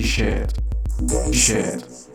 shit, shit.